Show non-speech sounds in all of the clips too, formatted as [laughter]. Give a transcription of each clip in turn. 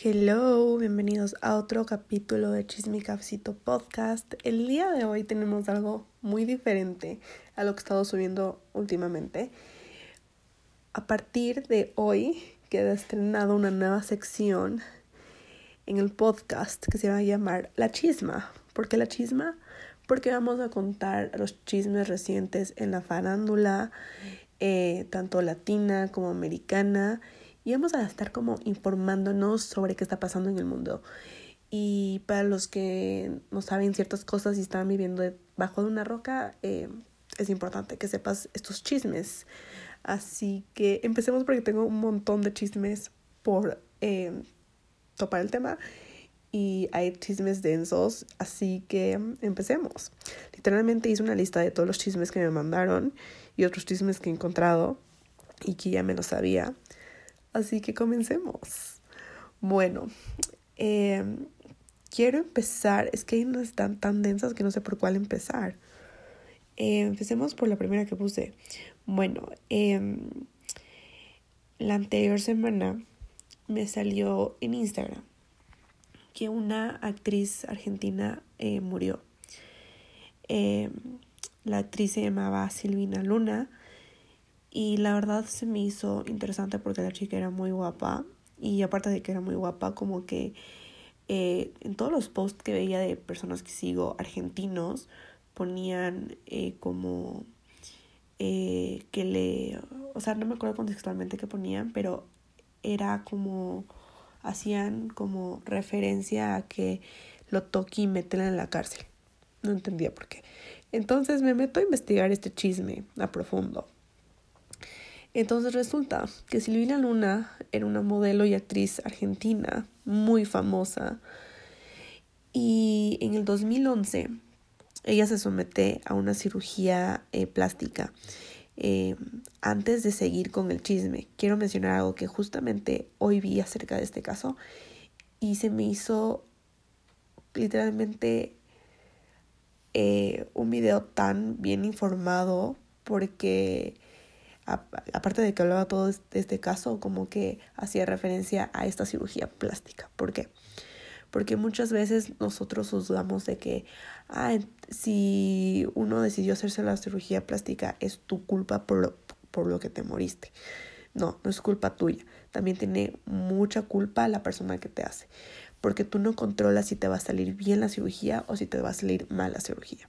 Hello, bienvenidos a otro capítulo de Chisme Cafecito Podcast. El día de hoy tenemos algo muy diferente a lo que he estado subiendo últimamente. A partir de hoy queda estrenado una nueva sección en el podcast que se va a llamar La Chisma. ¿Por qué La Chisma? Porque vamos a contar los chismes recientes en la farándula, eh, tanto latina como americana y vamos a estar como informándonos sobre qué está pasando en el mundo. Y para los que no saben ciertas cosas y están viviendo debajo de una roca, eh, es importante que sepas estos chismes. Así que empecemos porque tengo un montón de chismes por eh, topar el tema y hay chismes densos, así que empecemos. Literalmente hice una lista de todos los chismes que me mandaron y otros chismes que he encontrado y que ya me lo sabía. Así que comencemos. Bueno, em, quiero empezar, es que unas están tan densas que no sé por cuál empezar. Empecemos por la primera que puse. Bueno, em, la anterior semana me salió en Instagram que una actriz argentina eh, murió. Em, la actriz se llamaba Silvina Luna y la verdad se me hizo interesante porque la chica era muy guapa. Y aparte de que era muy guapa, como que eh, en todos los posts que veía de personas que sigo argentinos, ponían eh, como eh, que le... O sea, no me acuerdo contextualmente qué ponían, pero era como... Hacían como referencia a que lo toque y métela en la cárcel. No entendía por qué. Entonces me meto a investigar este chisme a profundo. Entonces resulta que Silvina Luna era una modelo y actriz argentina muy famosa y en el 2011 ella se somete a una cirugía eh, plástica. Eh, antes de seguir con el chisme, quiero mencionar algo que justamente hoy vi acerca de este caso y se me hizo literalmente eh, un video tan bien informado porque aparte de que hablaba todo de este caso, como que hacía referencia a esta cirugía plástica. ¿Por qué? Porque muchas veces nosotros juzgamos de que, ah, si uno decidió hacerse la cirugía plástica, es tu culpa por lo, por lo que te moriste. No, no es culpa tuya. También tiene mucha culpa la persona que te hace. Porque tú no controlas si te va a salir bien la cirugía o si te va a salir mal la cirugía.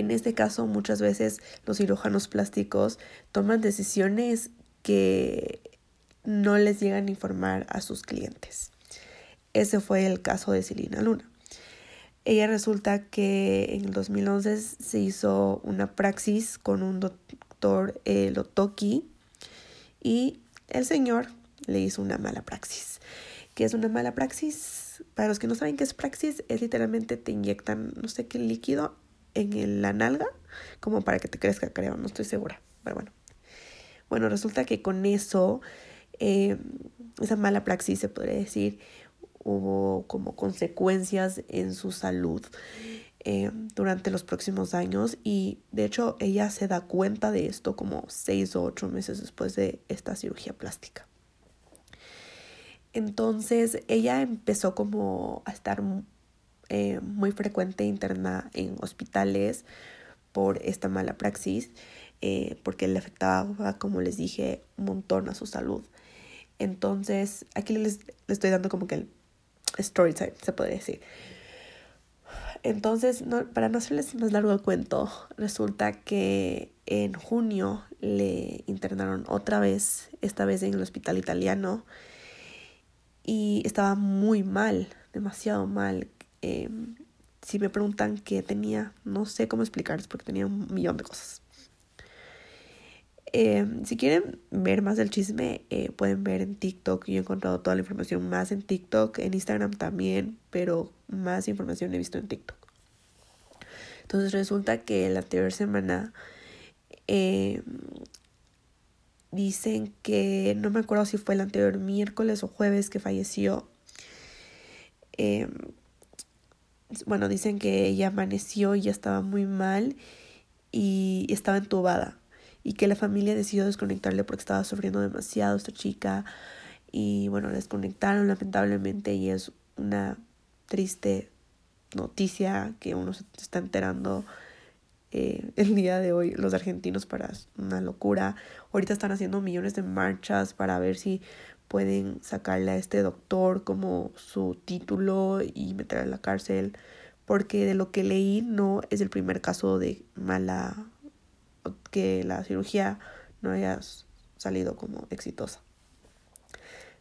En este caso, muchas veces los cirujanos plásticos toman decisiones que no les llegan a informar a sus clientes. Ese fue el caso de Celina Luna. Ella resulta que en el 2011 se hizo una praxis con un doctor eh, Lotoki y el señor le hizo una mala praxis. ¿Qué es una mala praxis? Para los que no saben qué es praxis, es literalmente te inyectan no sé qué líquido en la nalga como para que te crezca, creo, no estoy segura, pero bueno. Bueno, resulta que con eso, eh, esa mala praxis, se podría decir, hubo como consecuencias en su salud eh, durante los próximos años y de hecho ella se da cuenta de esto como seis o ocho meses después de esta cirugía plástica. Entonces ella empezó como a estar eh, muy frecuente interna en hospitales por esta mala praxis, eh, porque le afectaba, como les dije, un montón a su salud. Entonces, aquí les, estoy dando como que el story time, se podría decir. Entonces, para no hacerles más largo el cuento, resulta que en junio le internaron otra vez, esta vez en el hospital italiano, y estaba muy mal, demasiado mal. Em, si me preguntan qué tenía, no sé cómo explicarles porque tenía un millón de cosas. Em, si quieren ver más del chisme, eh, pueden ver en TikTok. Yo he encontrado toda la información más en TikTok, en Instagram también, pero más información he visto en TikTok. Entonces resulta que la anterior semana em, dicen que no me acuerdo si fue el anterior miércoles o jueves que falleció bueno, dicen que ella amaneció y ya estaba muy mal y estaba entubada y que la familia decidió desconectarle porque estaba sufriendo demasiado esta chica y bueno, desconectaron lamentablemente y es una triste noticia que uno se está enterando eh, [laughs] el día de hoy los argentinos para una locura. Ahorita están haciendo millones de marchas para ver si pueden sacarle a este doctor como su título y meterle a la cárcel. Porque de lo que leí no es el primer caso de mala que la cirugía no haya salido como exitosa.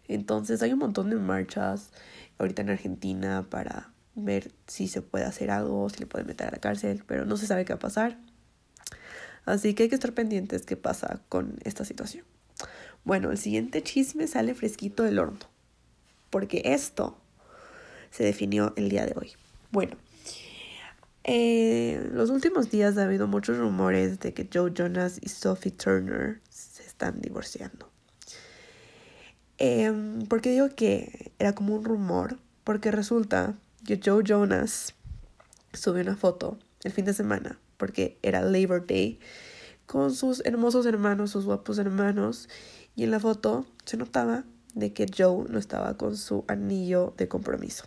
Entonces hay un montón de marchas ahorita en Argentina para ver si se puede hacer algo, si le pueden meter a la cárcel, pero no se sabe qué va a pasar. Así que hay que estar pendientes qué pasa con esta situación. Bueno, el siguiente chisme sale fresquito del horno, porque esto se definió el día de hoy. Bueno, eh, los últimos días ha habido muchos rumores de que Joe Jonas y Sophie Turner se están divorciando. Eh, ¿Por qué digo que era como un rumor? Porque resulta que Joe Jonas subió una foto el fin de semana, porque era Labor Day, con sus hermosos hermanos, sus guapos hermanos, y en la foto se notaba de que Joe no estaba con su anillo de compromiso.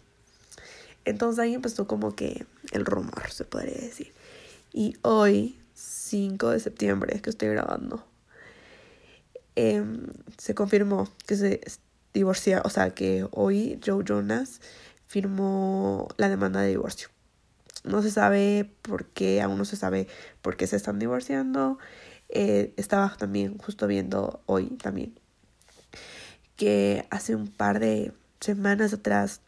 Entonces ahí empezó como que el rumor, se podría decir. Y hoy, 5 de septiembre, que estoy grabando, em, se confirmó que se divorcia, o sea que hoy Joe Jonas firmó la demanda de divorcio. No se sabe por qué, aún no se sabe por qué se están divorciando. Eh, estaba también justo viendo hoy también que hace un par de semanas atrás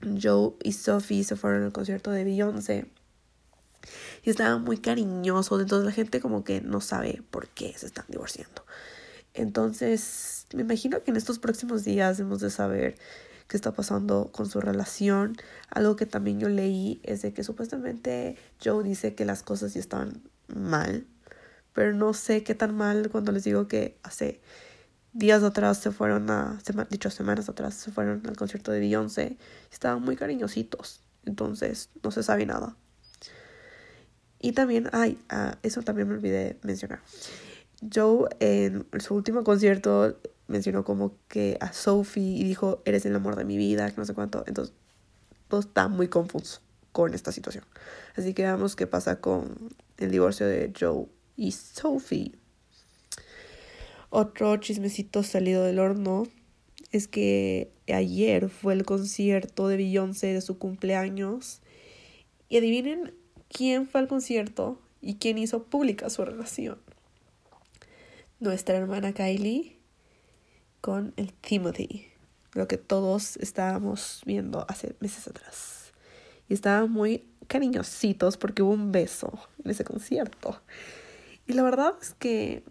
Joe y Sophie se fueron al concierto de Beyoncé y estaban muy cariñosos, entonces la gente como que no sabe por qué se están divorciando. Entonces, me imagino que en estos próximos días hemos de saber qué está pasando con su relación. Algo que también yo leí es de que supuestamente Joe dice que las cosas ya están mal, pero no sé qué tan mal cuando les digo que hace días atrás se fueron a, dicho semanas atrás, se fueron al concierto de Beyoncé. Estaban muy cariñositos, entonces no se sabe nada. Y también, ay, ah, eso también me olvidé mencionar. Joe en su último concierto mencionó como que a Sophie y dijo, eres el amor de mi vida, que no sé cuánto. Entonces, todo está muy confuso con esta situación. Así que veamos qué pasa con el divorcio de Joe y Sophie. Otro chismecito salido del horno es que ayer fue el concierto de Beyoncé de su cumpleaños. Y adivinen quién fue al concierto y quién hizo pública su relación. Nuestra hermana Kylie con el Timothy, lo que todos estábamos viendo hace meses atrás. Y estaban muy cariñositos porque hubo un beso en ese concierto. Y la verdad es que,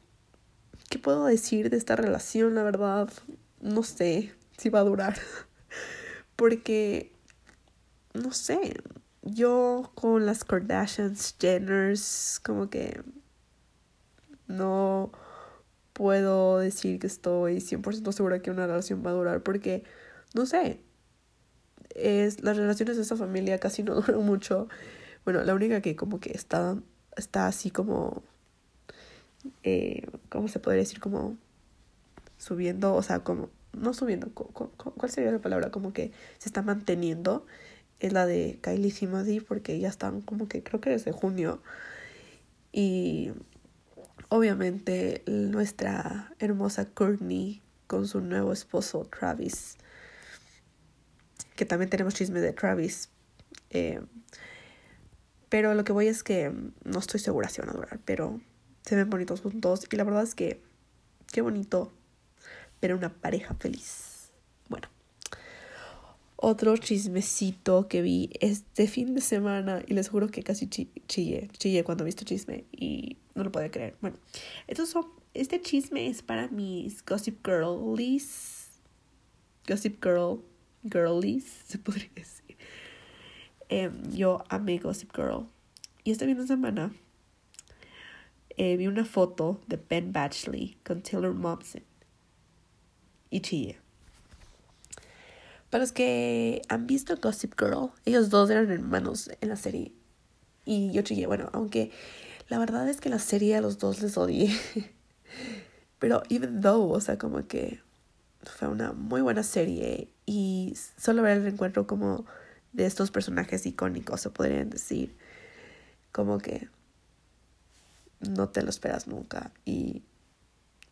¿qué puedo decir de esta relación? La verdad, no sé si va a durar. [laughs] porque, no sé, yo con las Kardashians, Jenners, como que no puedo decir que estoy 100% segura que una relación va a durar porque, no sé, es, las relaciones de esa familia casi no [laughs] duran mucho. Bueno, la única que como que está, está así como, eh, ¿cómo se podría decir? Como subiendo, o sea, como, no subiendo, ¿cuál sería la palabra? Como que se está manteniendo, es la de Kylie Timothy porque ya están como que creo que desde junio. Y obviamente nuestra hermosa Courtney con su nuevo esposo Travis. Que también tenemos chisme de Travis. Eh, pero lo que voy es que no estoy segura si van a durar. Pero se ven bonitos juntos. Y la verdad es que qué bonito ver una pareja feliz. Bueno. Otro chismecito que vi este fin de semana. Y les juro que casi chillé. Chillé cuando vi este chisme. Y no lo puedo creer. Bueno, estos son, este chisme es para mis Gossip Girlies. Gossip Girl, Girlies, [laughs] se podría decir. Em, yo amé Gossip Girl. Y este fin de semana eh, vi una foto de Ben Batchley con Taylor Momsen. Y chillé. Para los que han visto Gossip Girl, ellos dos eran hermanos en la serie. Y yo chillé. Bueno, aunque la verdad es que la serie a los dos les odié. [laughs] Pero even though, o sea, como que fue una muy buena serie y solo ver el encuentro como de estos personajes icónicos, se podrían decir, como que no te lo esperas nunca y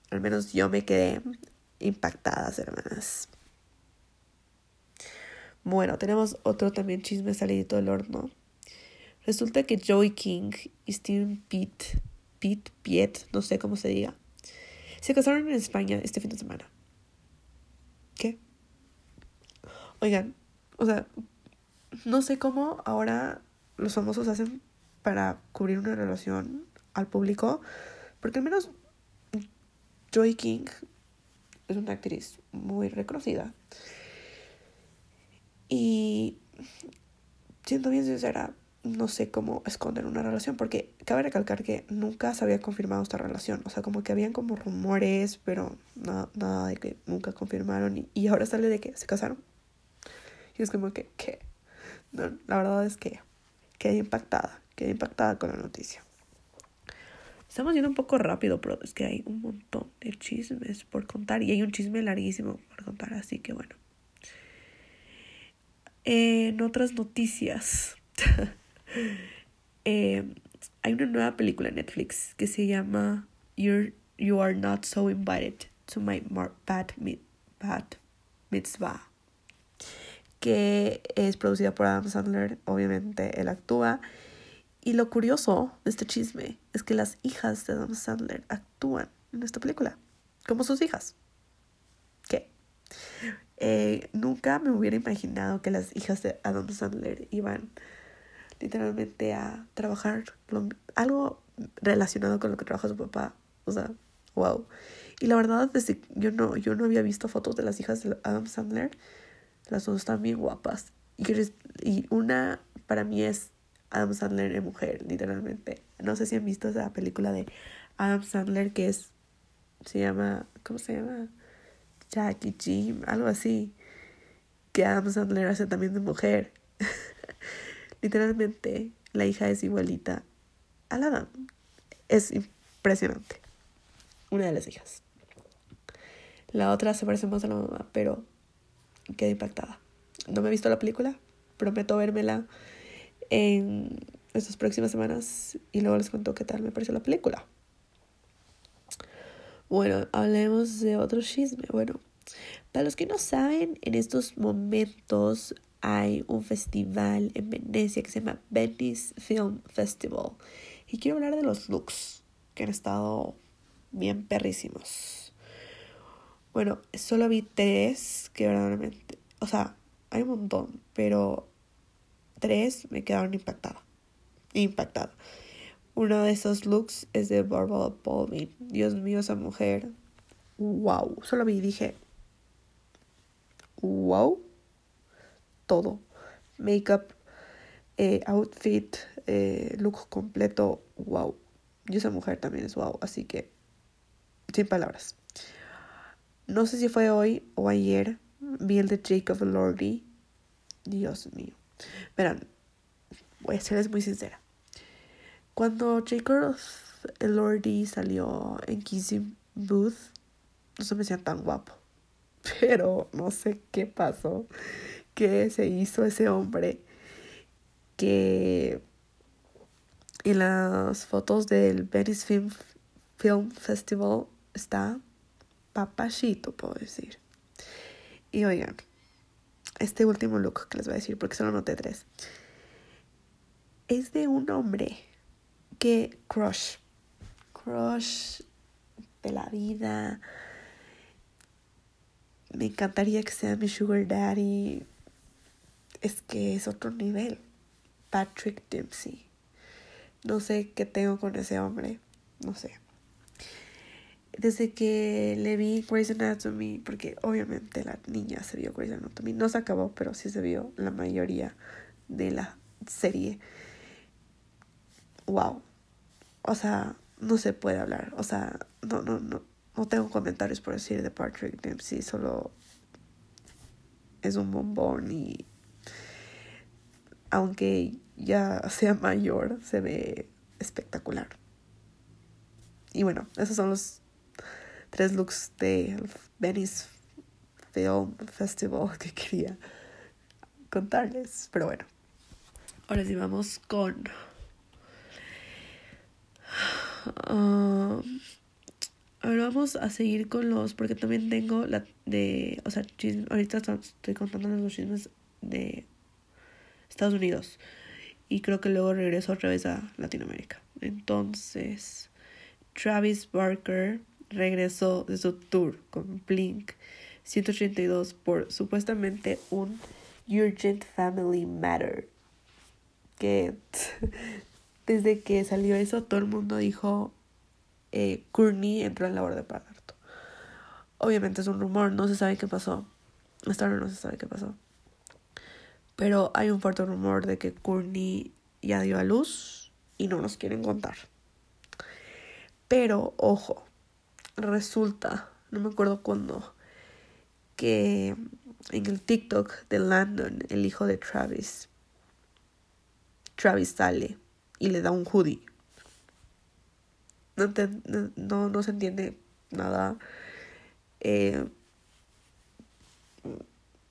al menos yo me quedé impactada, hermanas. Bueno, tenemos otro también chisme salidito del horno. Resulta que Joey King y Steven Pitt, Pitt, Piet, no sé cómo se diga, se casaron en España este fin de semana. ¿Qué? Oigan, o sea, no sé cómo ahora los famosos hacen para cubrir una relación al público, porque al menos Joy King es una actriz muy reconocida. Y siendo bien sincera, no sé cómo esconder una relación, porque cabe recalcar que nunca se había confirmado esta relación. O sea, como que habían como rumores, pero nada, nada de que nunca confirmaron. Y, ahora sale de que se casaron. Y es como que, la verdad es que quedé impactada, quedé impactada con la noticia. Estamos yendo un poco rápido, pero es que hay un montón de chismes por contar y hay un chisme larguísimo por contar, así que bueno. En otras noticias, [laughs] eh, hay una nueva película en Netflix que se llama You're, You Are Not So Invited to My Bad, Bad Mitzvah, que es producida por Adam Sandler, obviamente él actúa y lo curioso de este chisme es que las hijas de Adam Sandler actúan en esta película, como sus hijas. ¿Qué? Eh, nunca me hubiera imaginado que las hijas de Adam Sandler iban literalmente a trabajar algo relacionado con lo que trabaja su papá. O sea, wow. Y la verdad es que yo no, yo no había visto fotos de las hijas de Adam Sandler. Las dos están bien guapas. Y, y una para mí es Adam Sandler en mujer, literalmente. No sé si han visto esa película de Adam Sandler que es, se llama, ¿cómo se llama? Jackie Jim, algo así. Que Adam Sandler hace también de mujer. [laughs] literalmente, la hija es igualita a la Adam. Es impresionante. Una de las hijas. La otra se parece más a la mamá, pero quedé impactada. No me he visto la película, prometo vérmela en estas próximas semanas y luego les cuento qué tal me pareció la película. Bueno, hablemos de otro chisme. Bueno, para los que no saben, en estos momentos hay un festival en Venecia que se llama Venice Film Festival. Y quiero hablar de los looks que han estado bien perrísimos. Bueno, solo vi tres que verdaderamente, o sea, hay un montón, pero tres me quedaron impactada. Impactada. Uno de esos looks es de Barbara Baldwin. Dios mío, esa mujer. Wow. Solo vi y dije. Wow. Todo. Makeup, eh, outfit, eh, look completo. Wow. Y esa mujer también es wow. Así que. Sin palabras. No sé si fue hoy o ayer. Vi el de Jacob Lordy. Dios mío. Verán, voy a serles muy sincera. Cuando Jacob Elordi salió en Kissing Booth, no se me hacía tan guapo. [laughs] Pero no sé qué pasó, qué se hizo ese hombre que en las fotos del Venice Film, Film Festival está papachito, puedo decir. Y oigan, este último look que les voy a decir, porque solo noté tres, es de un hombre que crush, crush de la vida. Me encantaría que sea mi sugar daddy. Es que es otro nivel. Patrick Dempsey. No sé qué tengo con ese hombre. No sé desde que le vi Grey's Anatomy, porque obviamente la niña se vio Grey's Anatomy, no se acabó, pero sí se vio la mayoría de la serie. Wow. O sea, no se puede hablar. O sea, no, no, no, no tengo comentarios por decir de Patrick Dempsey, solo es un bombón y aunque ya sea mayor, se ve espectacular. Y bueno, esos son los tres looks de Venice Film Festival que quería contarles. Pero bueno, ahora sí vamos con... Um, ahora vamos a seguir con los, porque también tengo la de, o sea, ahorita estoy contando los chismes de Estados Unidos y creo que luego regreso otra vez a Latinoamérica. Entonces, Travis Barker regresó de su tour con Blink 182 por supuestamente un Urgent Family Matter. Que [laughs] desde que salió eso, todo el mundo dijo: eh, Courtney entró en la hora de parto. Obviamente es un rumor, no se sabe qué pasó. Hasta ahora no se sabe qué pasó. Pero hay un fuerte rumor de que Courtney ya dio a luz y no nos quieren contar. Pero, ojo, resulta, no me acuerdo cuándo, que en el TikTok de Landon, el hijo de Travis, Travis sale y le da un hoodie. No, no, no, se entiende nada. Eh,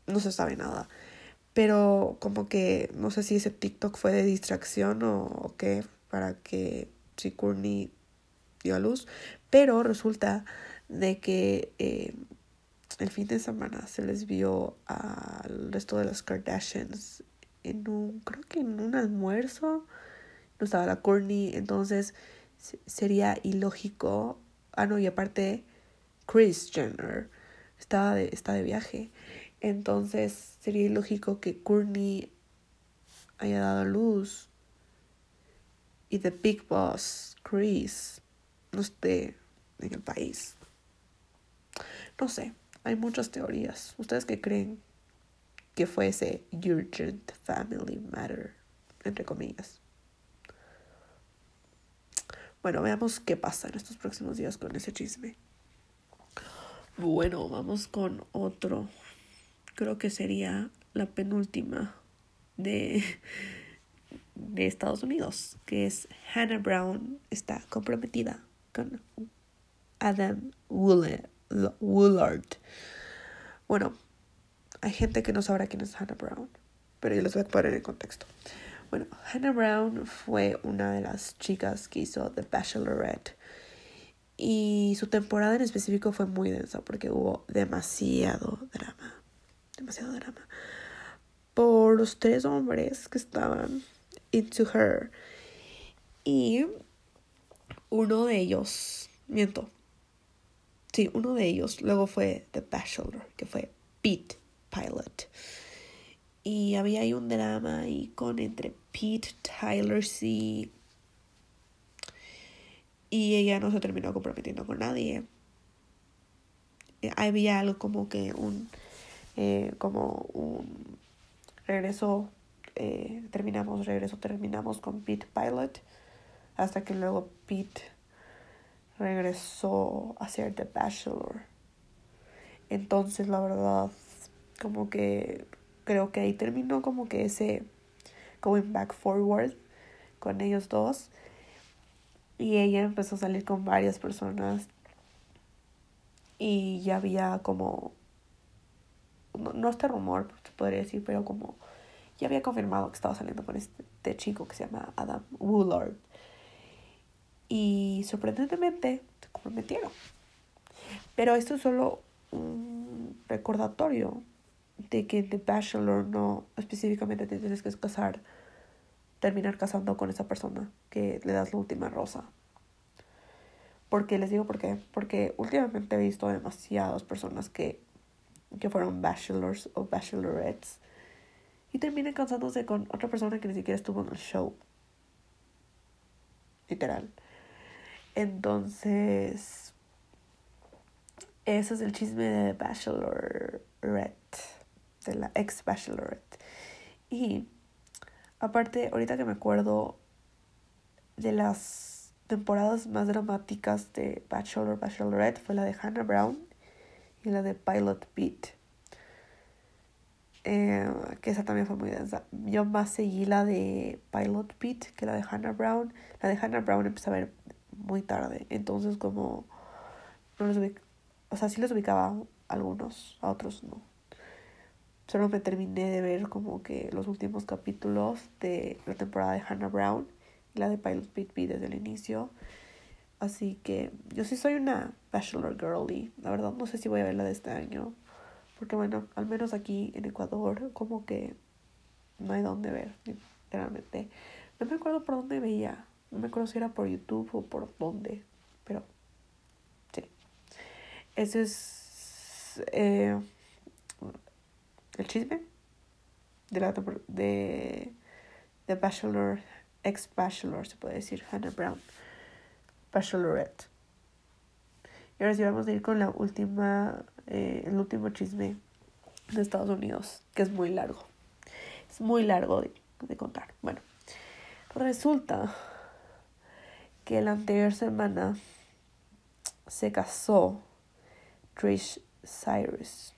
no se sabe nada. Pero como que no sé si ese TikTok fue de distracción o, qué, para que si Courtney dio a luz. Pero resulta de que eh, el fin de semana se les vio al resto de las Kardashians en un, creo que en un almuerzo. No estaba la Courtney, entonces sería ilógico. Ah, no, y aparte, Chris Jenner estaba de, está de viaje. Entonces sería ilógico que Courtney haya dado luz y The Big Boss, Chris, no esté en el país. No sé, hay muchas teorías. ¿Ustedes qué creen que fue ese urgent family matter? Entre comillas. Bueno, veamos qué pasa en estos próximos días con ese chisme. Bueno, vamos con otro. Creo que sería la penúltima de, de Estados Unidos, que es Hannah Brown está comprometida con Adam Woolard. Bueno, hay gente que no sabrá quién es Hannah Brown, pero yo les voy a poner en contexto. Bueno, Hannah Brown fue una de las chicas que hizo The Bachelorette. Y su temporada en específico fue muy densa porque hubo demasiado drama. Demasiado drama. Por los tres hombres que estaban into her. Y uno de ellos, miento, sí, uno de ellos luego fue The Bachelor, que fue Pete Pilot. Y había ahí un drama ahí con entre Pete, Tyler C. Y ella no se terminó comprometiendo con nadie. Eh, había algo como que un, eh, como un regreso, eh, terminamos, regreso, terminamos con Pete Pilot hasta que luego Pete regresó a ser The Bachelor. Entonces, la verdad, como que creo que ahí terminó como que ese going back forward con ellos dos. Y ella empezó a salir con varias personas. Y ya había como, no, este rumor, se podría decir, pero como ya había confirmado que estaba saliendo con este chico que se llama Adam Woolard y sorprendentemente se comprometieron. Pero esto es solo un recordatorio de que The Bachelor no específicamente te tienes que casar, terminar casando con esa persona que le das la última rosa. Porque les digo por qué. Porque últimamente he visto demasiadas personas que, que fueron bachelors o bachelorettes y terminan casándose con otra persona que ni siquiera estuvo en el show. Literal. Entonces, ese es el chisme de Bachelorette, de la ex Bachelorette. Y aparte, ahorita que me acuerdo de las temporadas más dramáticas de Bachelor Bachelorette fue la de Hannah Brown y la de Pilot Pete. Eh, que esa también fue muy densa. Yo más seguí la de Pilot Pete que la de Hannah Brown. La de Hannah Brown empecé a ver muy tarde. Entonces como no los ubicaba, o sea, sí los ubicaba algunos, a otros no. Solo me terminé de ver como que los últimos capítulos de la temporada de Hannah Brown y la de Pilot B desde el inicio. Así que yo sí soy una Bachelor Girly. La verdad no sé si voy a verla de este año. Porque bueno, al menos aquí en Ecuador como que no hay dónde ver, literalmente. No me acuerdo por dónde veía. No me acuerdo si era por YouTube o por dónde. Pero sí. Ese es eh, el chisme de la de, de Bachelor, ex Bachelor, se puede decir, Hannah Brown. Bachelorette. Y ahora sí vamos a ir con la última, eh, el último chisme de Estados Unidos, que es muy largo. Es muy largo de, de contar. Bueno, resulta que la anterior semana se casó Trish Cyrus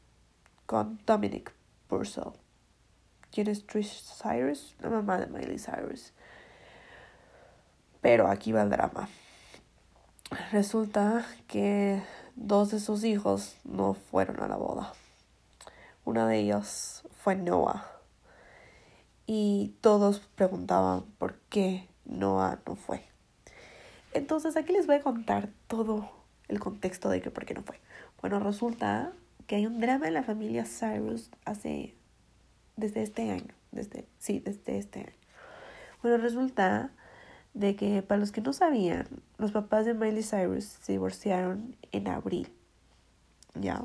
con Dominic Purcell. ¿Quién es Trish Cyrus? La mamá de Miley Cyrus. Pero aquí va el drama resulta que dos de sus hijos no fueron a la boda. Una de ellos fue Noah. Y todos preguntaban por qué Noah no fue. Entonces aquí les voy a contar todo el contexto de que por qué no fue. Bueno, resulta que hay un drama en la familia Cyrus hace desde este año, desde sí, desde este año. Bueno, resulta de que para los que no sabían, los papás de Miley Cyrus se divorciaron en abril. ¿Ya?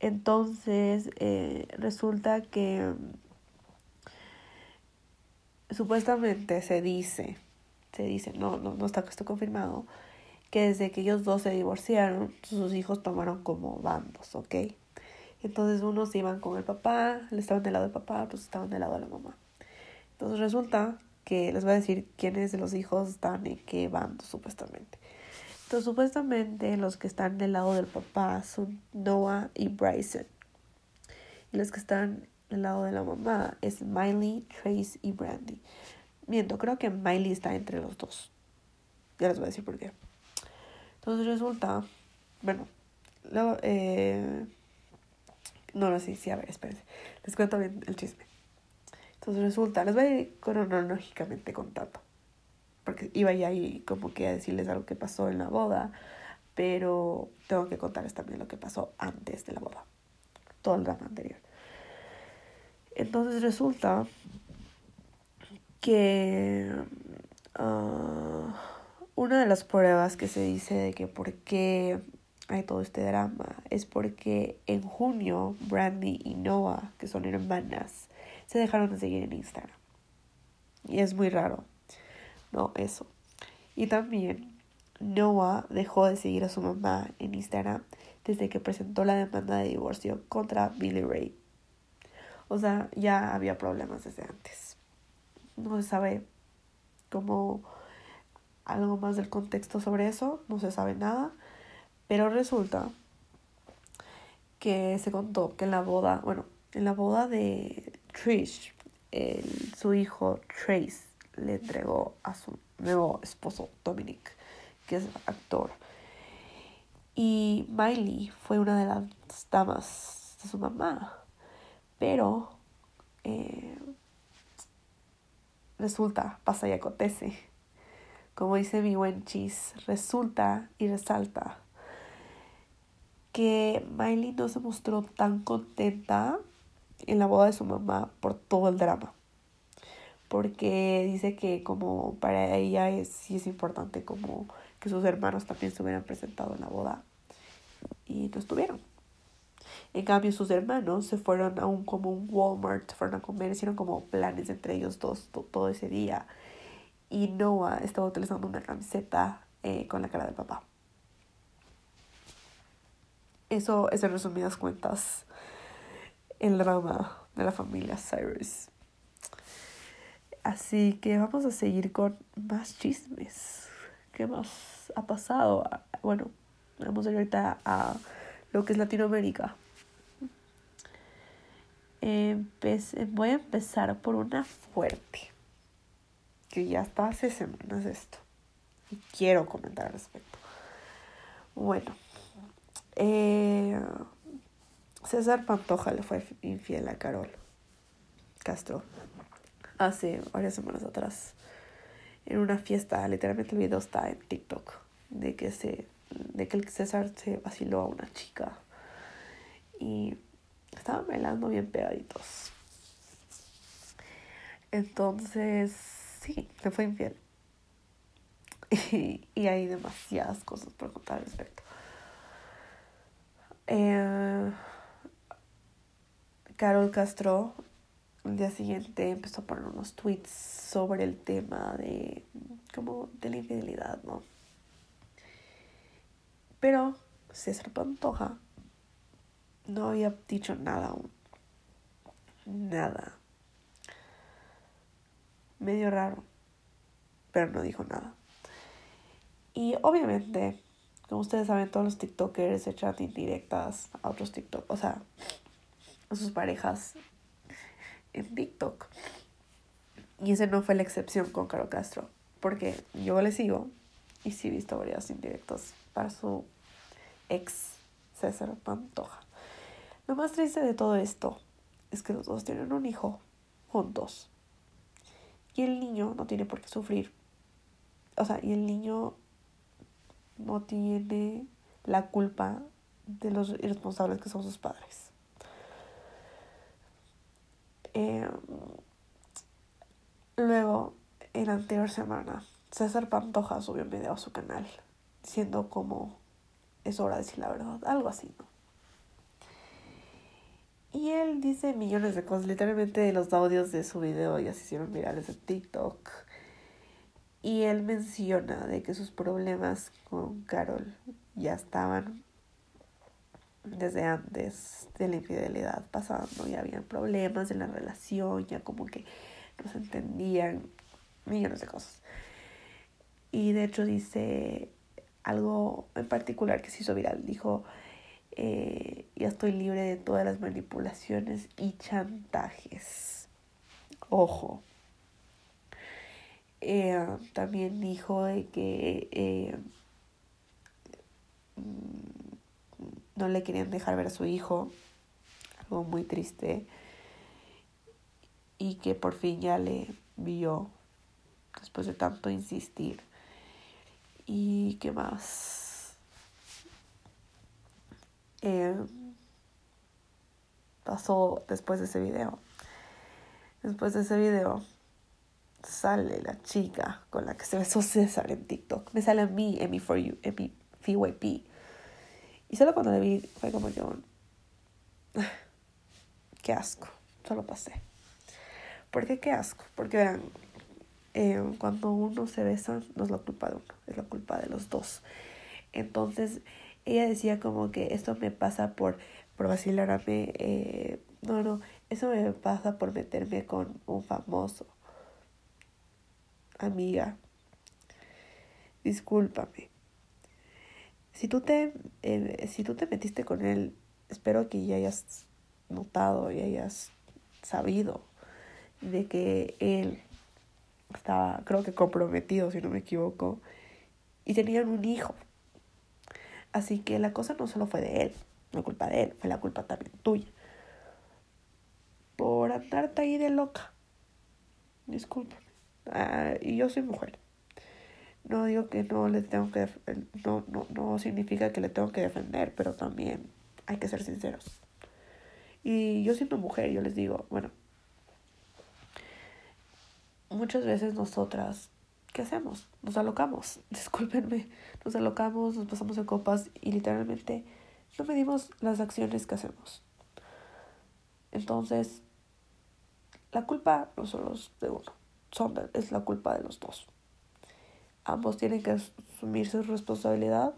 Entonces, eh, resulta que supuestamente se dice, se dice, no, no, no está esto confirmado, que desde que ellos dos se divorciaron, sus hijos tomaron como bandos, ¿ok? Entonces unos iban con el papá, le estaban del lado del papá, otros estaban del lado de la mamá. Entonces resulta que les voy a decir quiénes de los hijos están en qué bando supuestamente. Entonces supuestamente los que están del lado del papá son Noah y Bryson. Y los que están del lado de la mamá es Miley, Trace y Brandy. Miento, creo que Miley está entre los dos. Ya les voy a decir por qué. Entonces resulta, bueno, eh, no, no, sí, sí, a ver, espérense. Les cuento bien el chisme. Entonces resulta, les voy a ir cronológicamente contando. Porque iba ya ahí como que a decirles algo que pasó en la boda, pero tengo que contarles también lo que pasó antes de la boda. Todo el drama anterior. Entonces resulta que ah, una de las pruebas que se dice de que por qué hay todo este drama es porque en junio Brandy y Noah, que son hermanas, se dejaron de seguir en Instagram. Y es muy raro, ¿no? Eso. Y también Noah dejó de seguir a su mamá en Instagram desde que presentó la demanda de divorcio contra Billy Ray. O sea, ya había problemas desde antes. No se sabe como algo más del contexto sobre eso, no se sabe nada, pero resulta que se contó que en la boda, bueno, en la boda de Trish, su hijo Trace, le entregó a su nuevo esposo Dominic, que es actor. Y Miley fue una de las damas de su mamá. Pero eh, resulta, pasa y acontece. Como dice mi buen chis, resulta y resalta que Miley no se mostró tan contenta en la boda de su mamá por todo el drama. Porque dice que como para ella es, sí es importante como que sus hermanos también se hubieran presentado en la boda. Y no estuvieron. En cambio, sus hermanos se fueron a un como Walmart, fueron a comer, hicieron como planes entre ellos dos todo ese día. Y Noah estaba utilizando una camiseta eh, con la cara del papá. Eso es en resumidas cuentas el drama de la familia Cyrus. Así que vamos a seguir con más chismes. ¿Qué más ha pasado? Bueno, vamos a ir ahorita a lo que es Latinoamérica. Voy a empezar por una fuerte. Que ya está hace semanas esto. Y quiero comentar al respecto. Bueno, eh, César Pantoja le fue infiel a Carol Castro hace varias semanas atrás en una fiesta, literalmente el video está en TikTok, de que se, de que el César se vaciló a una chica y estaban bailando bien pegaditos. Entonces, sí, se fue infiel. Y, [laughs] y hay demasiadas cosas por contar al respecto. Eh, Carol Castro el día siguiente empezó a poner unos tweets sobre el tema de como de la infidelidad, ¿no? Pero César Pantoja no había dicho nada aún. Nada. Medio raro. Pero no dijo nada. Y obviamente, como ustedes saben, todos los TikTokers echan indirectas a otros TikTok, o sea, a sus parejas en TikTok. Y ese no fue la excepción con Caro Castro, porque yo le sigo y sí he visto varios indirectos para su ex César Pantoja. Lo más triste de todo esto es que los dos tienen un hijo juntos. Y el niño no tiene por qué sufrir. O sea, y el niño no tiene la culpa de los irresponsables que son sus padres. Eh, luego, en la anterior semana, César Pantoja subió un video a su canal diciendo como es hora de decir la verdad, algo así, ¿no? Y él dice millones de cosas, literalmente los audios de su video ya se hicieron virales en TikTok. Y él menciona de que sus problemas con Carol ya estaban desde antes de la infidelidad pasando, ya habían problemas en la relación, ya como que no se entendían, millones de cosas. Y de hecho dice algo en particular que se hizo viral, dijo, eh, ya estoy libre de todas las manipulaciones y chantajes. Ojo. Eh, también dijo de que eh, no le querían dejar ver a su hijo, algo muy triste, y que por fin ya le vio después de tanto insistir. ¿Y qué más? Eh, pasó después de ese video. Después de ese video sale la chica con la que se besó César en TikTok. Me sale a mí en mi For You, en mi FYP. Y solo cuando le vi fue como yo, [sighs] qué asco, solo pasé. ¿Por qué qué asco? Porque verán, eh, cuando uno se besa no es la culpa de uno, es la culpa de los dos. Entonces ella decía como que esto me pasa por, por vacilarme, eh, no, no, eso me pasa por meterme con un famoso. Amiga, discúlpame si tú te, eh, si tú te metiste con él, espero que ya hayas notado y hayas sabido de que él estaba, creo que comprometido, si no me equivoco, y tenían un hijo. Así que la cosa no solo fue de él, no culpa de él, fue la culpa también tuya. Por andarte ahí de loca. Discúlpame. Ah, y yo soy mujer. No digo que no le tengo que no, no, no significa que le tengo que defender, pero también hay que ser sinceros. Y yo siendo mujer, yo les digo, bueno, muchas veces nosotras, ¿qué hacemos? Nos alocamos, [laughs] discúlpenme, nos alocamos, nos pasamos en copas y literalmente no medimos las acciones que hacemos. Entonces, la culpa no solo es de uno, son es la culpa de los dos. Ambos tienen que asumir su responsabilidad.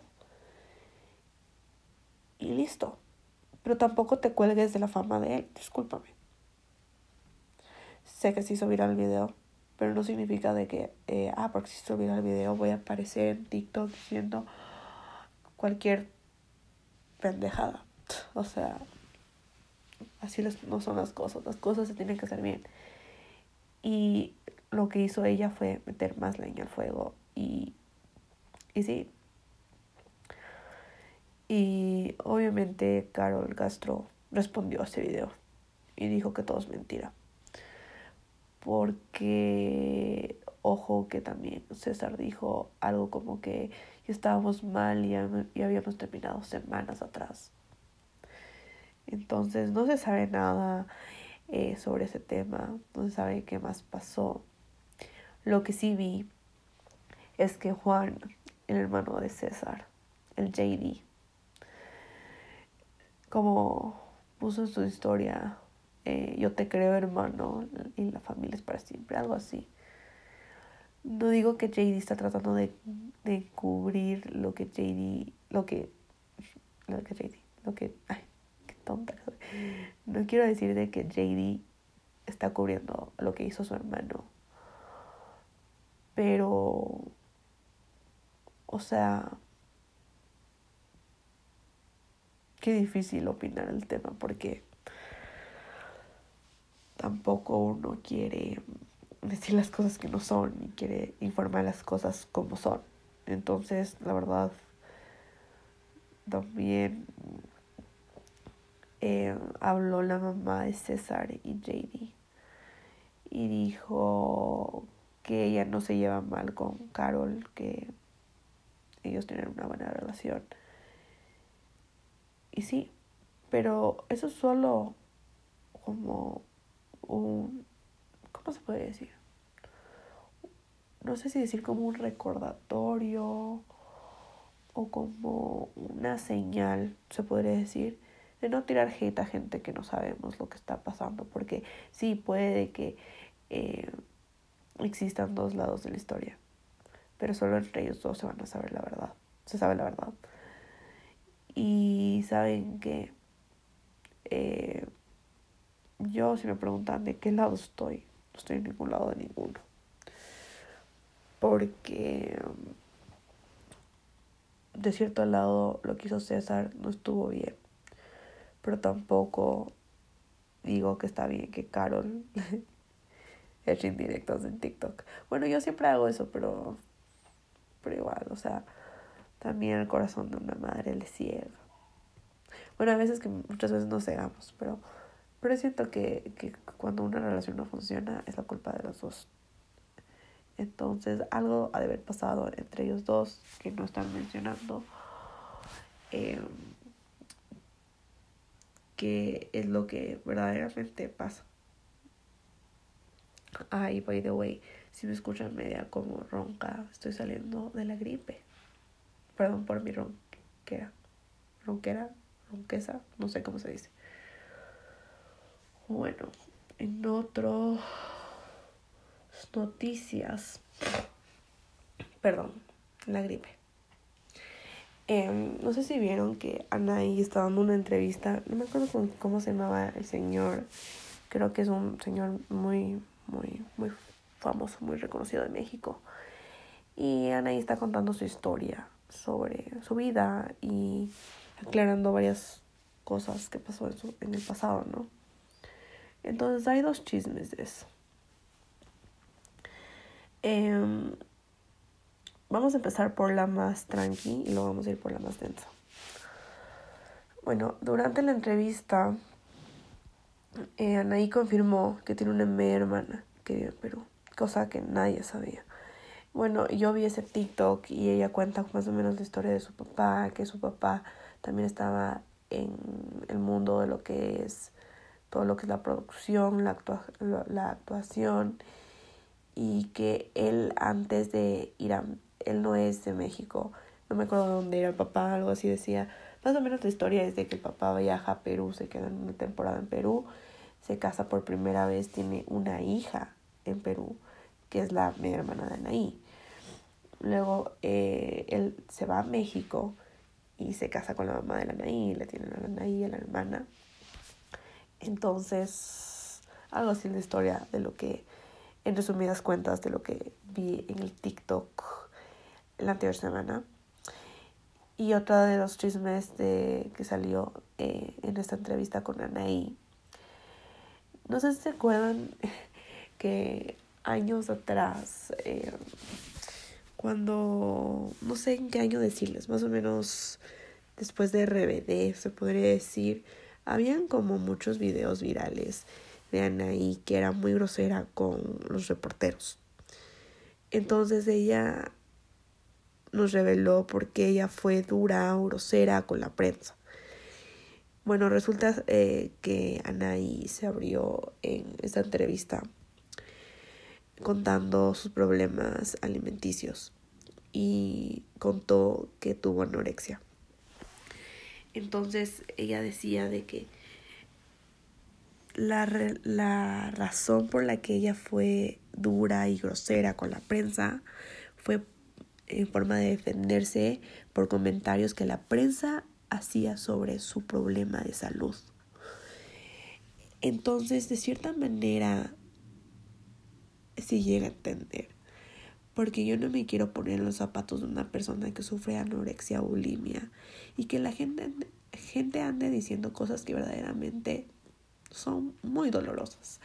Y listo. Pero tampoco te cuelgues de la fama de él. Discúlpame. Sé que se hizo viral el video. Pero no significa de que, eh, ah, porque se hizo viral el video voy a aparecer en TikTok diciendo cualquier pendejada. O sea, así no son las cosas. Las cosas se tienen que hacer bien. Y lo que hizo ella fue meter más leña al fuego y, y sí. Y obviamente Carol Castro respondió a ese video y dijo que todo es mentira. Porque, ojo, que también César dijo algo como que estábamos mal y, y habíamos terminado semanas atrás. Entonces no se sabe nada eh, sobre ese tema, no se sabe qué más pasó. Lo que sí vi es que Juan, el hermano de César, el JD, como puso en su historia, eh, yo te creo hermano y la familia es para siempre, algo así. No digo que JD está tratando de, de cubrir lo que JD, lo que, lo que JD, lo que, ay, qué tonta No quiero decir de que JD está cubriendo lo que hizo su hermano. Pero, o sea, qué difícil opinar el tema porque tampoco uno quiere decir las cosas que no son y quiere informar las cosas como son. Entonces, la verdad, también eh, habló la mamá de César y JD y dijo que ella no se lleva mal con Carol, que ellos tienen una buena relación. Y sí, pero eso es solo como un, ¿cómo se puede decir? No sé si decir como un recordatorio o como una señal, se podría decir, de no tirar hate a gente que no sabemos lo que está pasando, porque sí puede que eh, existan dos lados de la historia, pero solo entre ellos dos se van a saber la verdad, se sabe la verdad. Y saben que eh, yo, si me preguntan de qué lado estoy, no estoy en ningún lado de ninguno. Porque de cierto lado lo que hizo César no estuvo bien. Pero tampoco digo que está bien que Carol [laughs] eche indirectos en TikTok. Bueno, yo siempre hago eso, pero, pero igual, o sea, también el corazón de una madre le ciega. Bueno, a veces que muchas veces nos cegamos, pero pero siento que, que cuando una relación no funciona es la culpa de los dos. Entonces algo ha de haber pasado entre ellos dos que no están mencionando. Eh, que es lo que verdaderamente pasa. Ay, by the way, si me escuchan media como ronca, estoy saliendo de la gripe. Perdón por mi ronquera. Ronquera, ronquesa, no sé cómo se dice. Bueno, en otras noticias, perdón, la gripe. Em, no sé si vieron que Anaí estaba dando una entrevista, no me acuerdo cómo, se llamaba el señor, creo que es un señor muy, muy, muy famoso, muy reconocido de México. Y Anaí está contando su historia sobre su vida y aclarando varias cosas que pasó en, en el pasado, ¿no? Entonces hay dos chismes de eso. Em, vamos a empezar por la más tranqui y luego vamos a ir por la más densa. Bueno, durante la entrevista, eh, Anaí confirmó que tiene una media hermana que vive en Perú, cosa que nadie sabía. Bueno, yo vi ese TikTok y ella cuenta más o menos la historia de su papá, que su papá también estaba en el mundo de lo que es todo lo que es la producción, la, la actuación y que él antes de ir a, él no es de México, no me acuerdo dónde era el papá, algo así decía, más o menos la historia es de que el papá viaja a Perú, se queda una temporada en Perú, se casa por primera vez, tiene una hija en Perú, que es la media hermana de Anaí. Luego eh, él se va a México y se casa con la mamá de la Anaí, le tienen a la Anaí, a la hermana. Entonces, algo así la historia de lo que, en resumidas cuentas, de lo que vi en el TikTok la anterior semana. Y otra de los chismes de, que salió eh, en esta entrevista con Anaí. No sé si se acuerdan [laughs] que años atrás, eh, cuando, no sé en qué año decirles, más o menos después de RBD, se podría decir, habían como muchos videos virales de Anaí que era muy grosera con los reporteros. Entonces ella nos reveló por qué ella fue dura o grosera con la prensa. Bueno, resulta eh, que Anaí se abrió en esta entrevista contando sus problemas alimenticios y contó que tuvo anorexia. Entonces ella decía de que la, la razón por la que ella fue dura y grosera con la prensa fue en forma de defenderse por comentarios que la prensa hacía sobre su problema de salud. Entonces, de cierta manera, si llega a entender. Porque yo no me quiero poner en los zapatos de una persona que sufre anorexia o bulimia y que la gente, gente ande diciendo cosas que verdaderamente son muy dolorosas.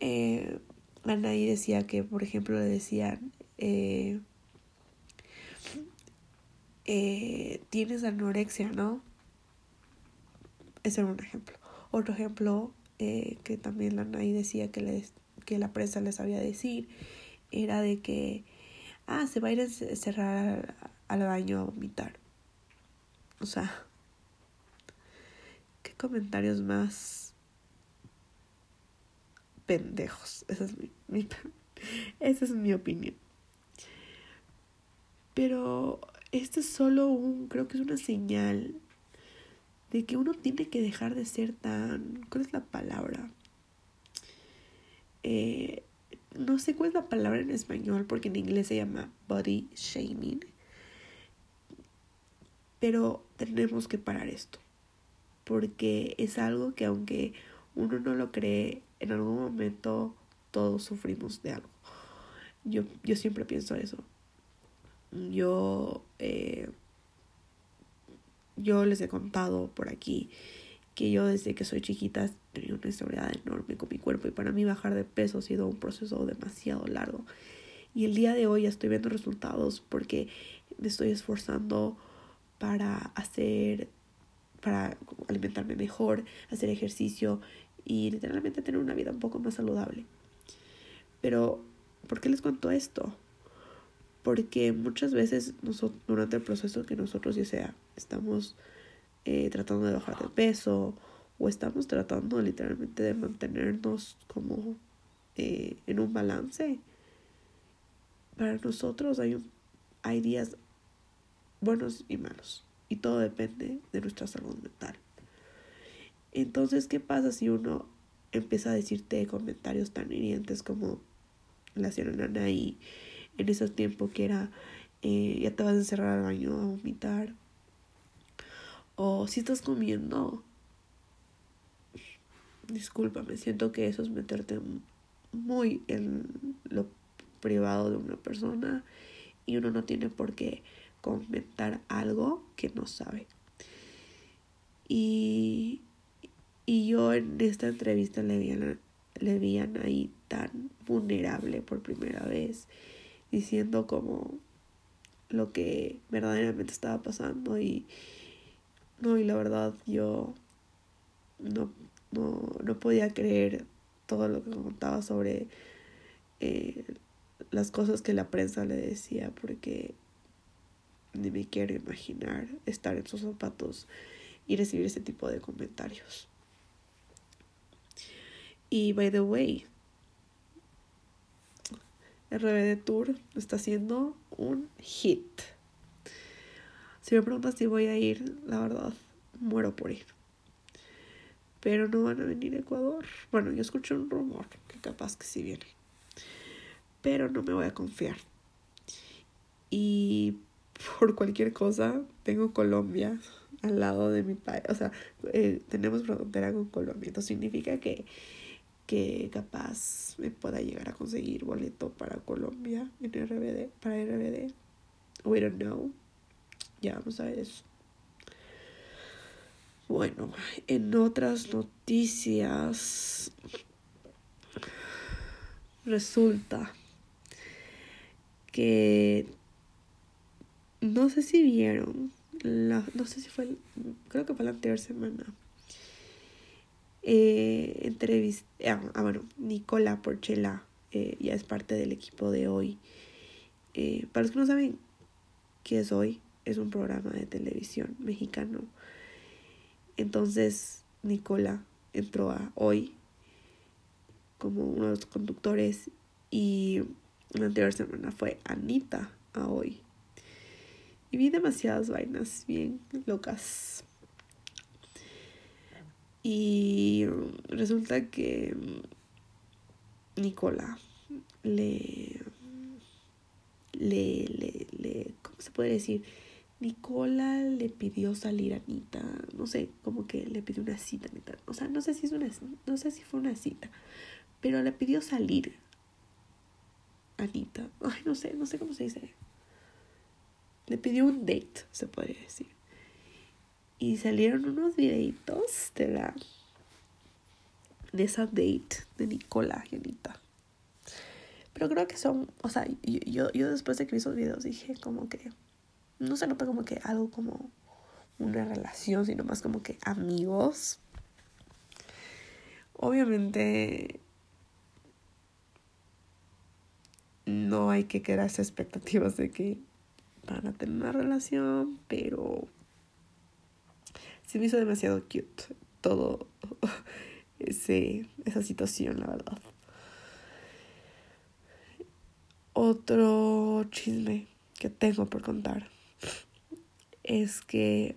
Eh, Anaí decía que, por ejemplo, le decían, eh, eh, tienes anorexia, ¿no? Ese era un ejemplo. Otro ejemplo eh, que también Anaí decía que, les, que la prensa les sabía decir era de que, ah, se va a ir a cerrar al, baño a vomitar. O sea, [laughs] qué comentarios más pendejos. Esa es mi, [laughs] esa es mi opinión. Pero esto es solo un, creo que es una señal de que uno tiene que dejar de ser tan, ¿cuál es la palabra? Eh, no sé cuál es la palabra en español porque en inglés se llama body shaming. Pero tenemos que parar esto. Porque es algo que aunque uno no lo cree, en algún momento todos sufrimos de algo. Yo, yo siempre pienso eso. Yo, eh, yo les he contado por aquí que yo desde que soy chiquita tenía una inseguridad enorme con mi cuerpo y para mí bajar de peso ha sido un proceso demasiado largo. Y el día de hoy ya estoy viendo resultados porque me estoy esforzando para hacer, para alimentarme mejor, hacer ejercicio y literalmente tener una vida un poco más saludable. Pero, ¿por qué les cuento esto? Porque muchas veces nosotros, durante el proceso que nosotros ya sea estamos eh, tratando de bajar de peso o estamos tratando literalmente de mantenernos como eh, en un balance, para nosotros hay, un, hay días buenos y malos y todo depende de nuestra salud mental. Entonces, ¿qué pasa si uno empieza a decirte comentarios tan hirientes como la señora Anaí en esos tiempos que era eh, ya te vas a encerrar al baño a vomitar? O si estás comiendo, discúlpame, siento que eso es meterte muy en lo privado de una persona y uno no tiene por qué comentar algo que no sabe. Y y yo en esta entrevista le vi, le vi ahí tan vulnerable por primera vez, diciendo como lo que verdaderamente estaba pasando y no, y la verdad yo no, no, no podía creer todo lo que contaba sobre eh, las cosas que la prensa le decía porque ni me quiero imaginar estar en sus zapatos y recibir ese tipo de comentarios. Y by the way, RBD Tour está haciendo un hit. Si me preguntas si voy a ir, la verdad, muero por ir. Pero no van a venir a Ecuador. Bueno, yo escuché un rumor que capaz que sí viene. Pero no me voy a confiar. Y por cualquier cosa, tengo Colombia al lado de mi país. O sea, eh, tenemos frontera con Colombia. Esto significa que que capaz me pueda llegar a conseguir boleto para Colombia en RBD, para RBD. We don't know. Ya vamos a ver eso. Bueno, en otras noticias resulta que no sé si vieron, la, no sé si fue, creo que fue la anterior semana, Eh, entrevist ah, ah, bueno, Nicola Porchela eh, ya es parte del equipo de hoy. Eh, para los que no saben qué es hoy, es un programa de televisión mexicano. Entonces, Nicola entró a hoy como uno de los conductores y la anterior semana fue Anita a hoy. Y vi demasiadas vainas bien locas. Y resulta que Nicola le, le, le, le, ¿cómo se puede decir? Nicola le pidió salir a Anita, no sé, como que le pidió una cita a Anita, o sea, no sé si es una, no sé si fue una cita, pero le pidió salir a Anita, [laughs] ay, no sé, no sé cómo se dice, le pidió un date, se podría decir, y salieron unos videitos de la de esa date de Nicola y Anita. Pero creo que son, o sea, yo, yo, después de que vi esos videos dije como que, no se nota como que algo como una relación, sino más como que amigos. Obviamente no hay que quedarse expectativas de que van a tener una relación, pero se me hizo demasiado cute todo [laughs] ese, esa situación, la verdad. Otro chisme que tengo por contar es que,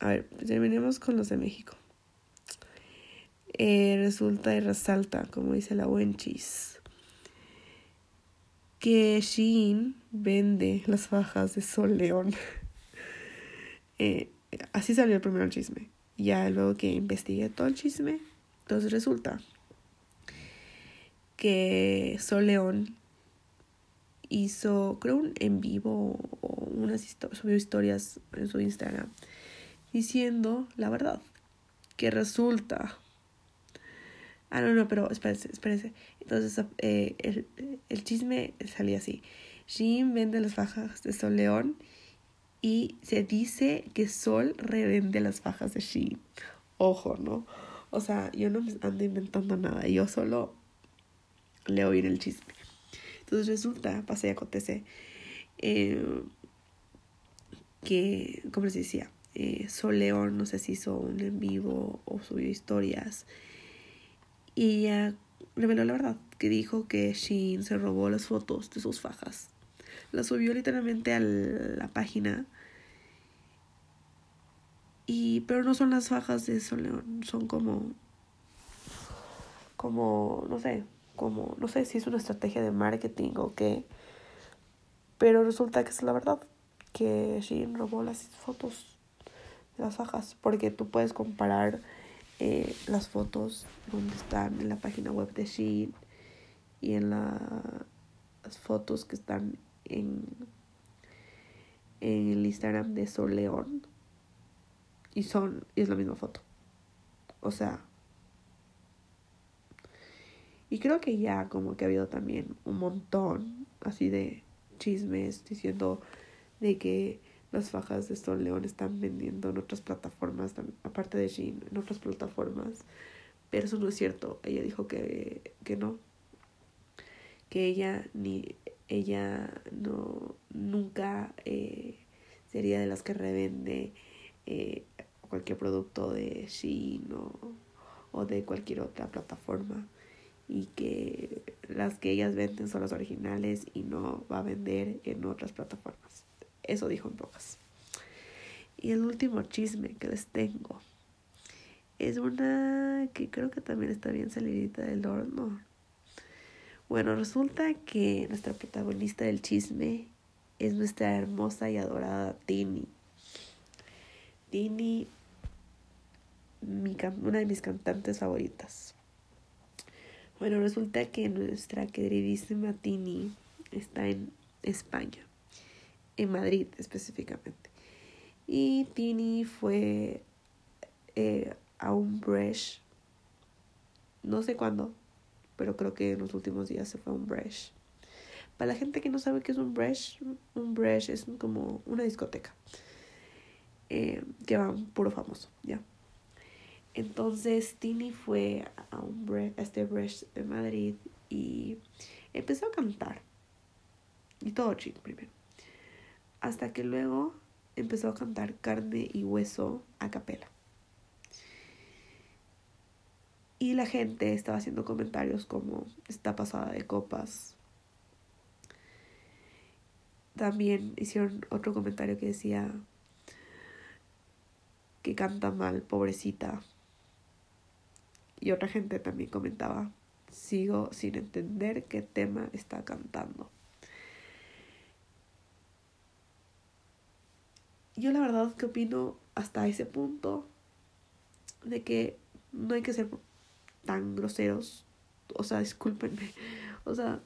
a ver, terminemos con los de México. Eh, resulta y resalta, como dice la Wenchis, que Shein vende las fajas de Sol León. [laughs] Eh, así salió el primer chisme. Ya luego que investigué todo el chisme, entonces resulta que Sol León hizo, creo, un en vivo o unas subió historias en su Instagram diciendo la verdad. Que resulta. Ah, no, no, pero espérense, espérense. Entonces, eh, el, el, chisme salía así. Jim vende las fajas de Sol León y se dice que Sol revende las fajas de Shein. Ojo, ¿no? O sea, yo no ando inventando nada, yo solo leo bien el chisme. Entonces resulta, pasa y acontece, eh, que, como les decía, eh, Sol León no sé si hizo un en vivo o subió historias y ella reveló la verdad, que dijo que Shin se robó las fotos de sus fajas. Las subió literalmente a la página y, pero no son las fajas de Soleón, son como, como, no sé, como, no sé si es una estrategia de marketing o qué. Pero resulta que es la verdad, que Shein robó las fotos de las fajas, porque tú puedes comparar eh, las fotos donde están en la página web de Shein y en la, las fotos que están en, en el Instagram de Sol León y son, y es la misma foto. O sea, y creo que ya como que ha habido también un montón así de chismes diciendo de que las fajas de Stone León están vendiendo en otras plataformas, aparte de Shein, en otras plataformas. Pero eso no es cierto. Ella dijo que, que no. Que ella ni ella no nunca eh, sería de las que revende eh, cualquier producto de Shein o, de cualquier otra plataforma y que las que ellas venden son las originales y no va a vender en otras plataformas. Eso dijo en pocas. Y el último chisme que les tengo es una que creo que también está bien salidita del horno. Bueno, resulta que nuestra protagonista del chisme es nuestra hermosa y adorada Tini. Tini mi, una de mis cantantes favoritas. Bueno, resulta que nuestra queridísima Tini está en España, en Madrid específicamente. Y Tini fue eh, a un brush, no sé cuándo, pero creo que en los últimos días se fue a un brush. Para la gente que no sabe qué es un brush, un brush es como una discoteca eh, que va puro famoso, ¿ya? Entonces Tini fue a, un a este brunch de Madrid y empezó a cantar. Y todo chido primero. Hasta que luego empezó a cantar carne y hueso a capela. Y la gente estaba haciendo comentarios como está pasada de copas. También hicieron otro comentario que decía que canta mal, pobrecita. Y otra gente también comentaba, sigo sin entender qué tema está cantando. Yo la verdad que opino hasta ese punto de que no hay que ser tan groseros. O sea, discúlpenme. [laughs] O sea,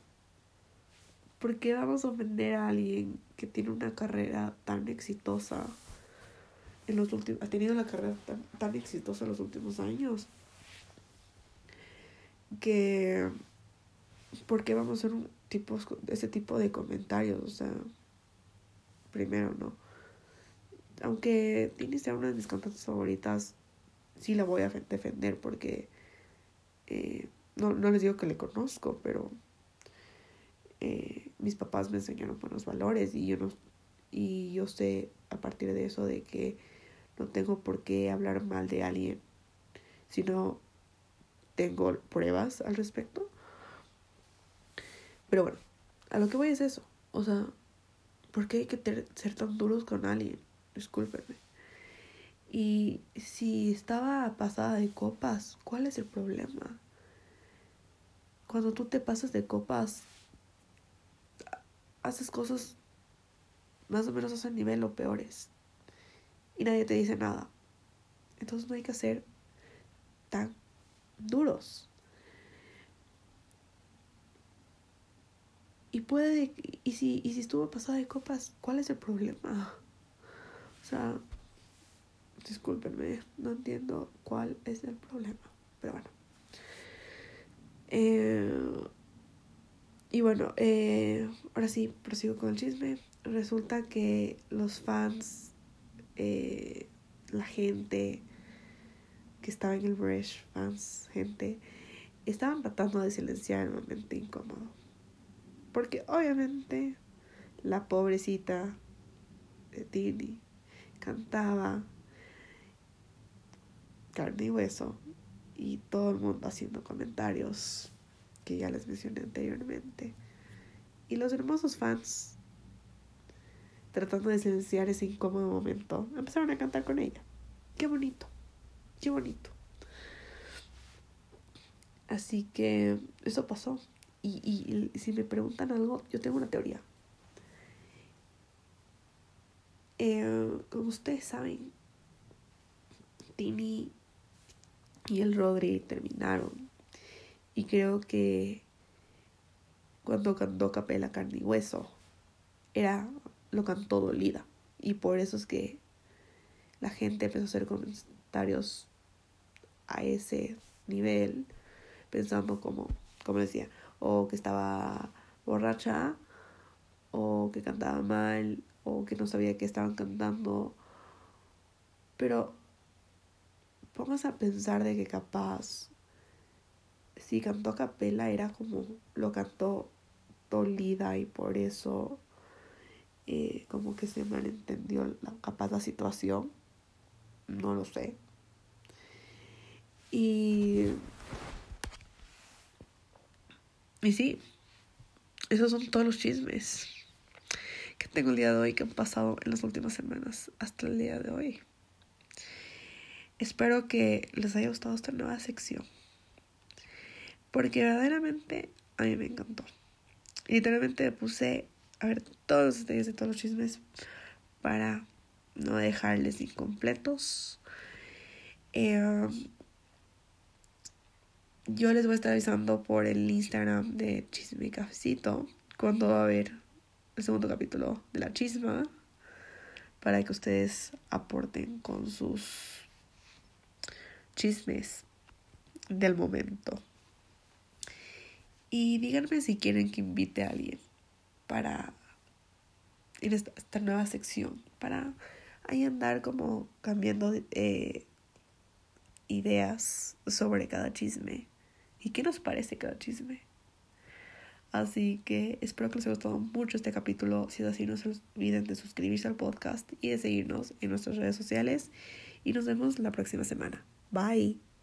¿por qué vamos a ofender a alguien que tiene una carrera tan exitosa en los últimos, ha tenido carrera tan, tan exitosa en los últimos años? Que ¿por qué vamos a hacer un tipo, ese tipo de comentarios? O sea, primero, ¿no? Aunque Tini sea una de mis cantantes favoritas, sí la voy a defender porque eh, no, no les digo que le conozco, pero eh, mis papás me enseñaron buenos valores y yo no y yo sé a partir de eso de que no tengo por qué hablar mal de alguien si no tengo pruebas al respecto. Pero bueno, a lo que voy es eso. O sea, ¿por qué hay que ser tan duros con alguien? Discúlpenme. Y si estaba pasada de copas, ¿cuál es el problema? Cuando tú te pasas de copas, haces cosas más o menos a ese nivel o peores. Y nadie te dice nada. Entonces no hay que ser tan duros. Y puede, y si, y si estuvo pasada de copas, ¿cuál es el problema? O sea, discúlpenme, no entiendo cuál es el problema. Pero bueno. Eh, y bueno, eh, ahora sí, prosigo con el chisme. Resulta que los fans, eh, la gente que estaba en el Brush, fans, gente, estaban tratando de silenciar el momento incómodo. Porque obviamente la pobrecita de Tini cantaba carne y hueso y todo el mundo haciendo comentarios que ya les mencioné anteriormente. Y los hermosos fans, tratando de silenciar ese incómodo momento, empezaron a cantar con ella. Qué bonito, qué bonito. Así que eso pasó. Y, y, si me preguntan algo, yo tengo una teoría. Eh, como ustedes saben, Tini y el Rodri terminaron. Y creo que cuando cantó Capela Carne y Hueso, era, lo cantó dolida. Y por eso es que la gente empezó a hacer comentarios a ese nivel, pensando como, como decía, o que estaba borracha, o que cantaba mal, o que no sabía que estaban cantando. Pero pongas a pensar de que capaz si cantó a capela era como lo cantó dolida y por eso eh, como que se malentendió la, capaz la situación no lo sé y y sí esos son todos los chismes que tengo el día de hoy que han pasado en las últimas semanas hasta el día de hoy Espero que les haya gustado esta nueva sección. Porque verdaderamente a mí me encantó. Literalmente puse a ver todos los detalles de todos los chismes para no dejarles incompletos. Em, yo les voy a estar avisando por el Instagram de Chisme Cafecito cuando va a haber el segundo capítulo de la chisma para que ustedes aporten con sus chismes del momento. Y díganme si quieren que invite a alguien para en esta, nueva sección, para ahí andar como cambiando eh, ideas sobre cada chisme y qué nos parece cada chisme. Así que espero que les haya gustado mucho este capítulo. Si es así, no se olviden de suscribirse al podcast y de seguirnos en nuestras redes sociales. Y nos vemos la próxima semana. Bye.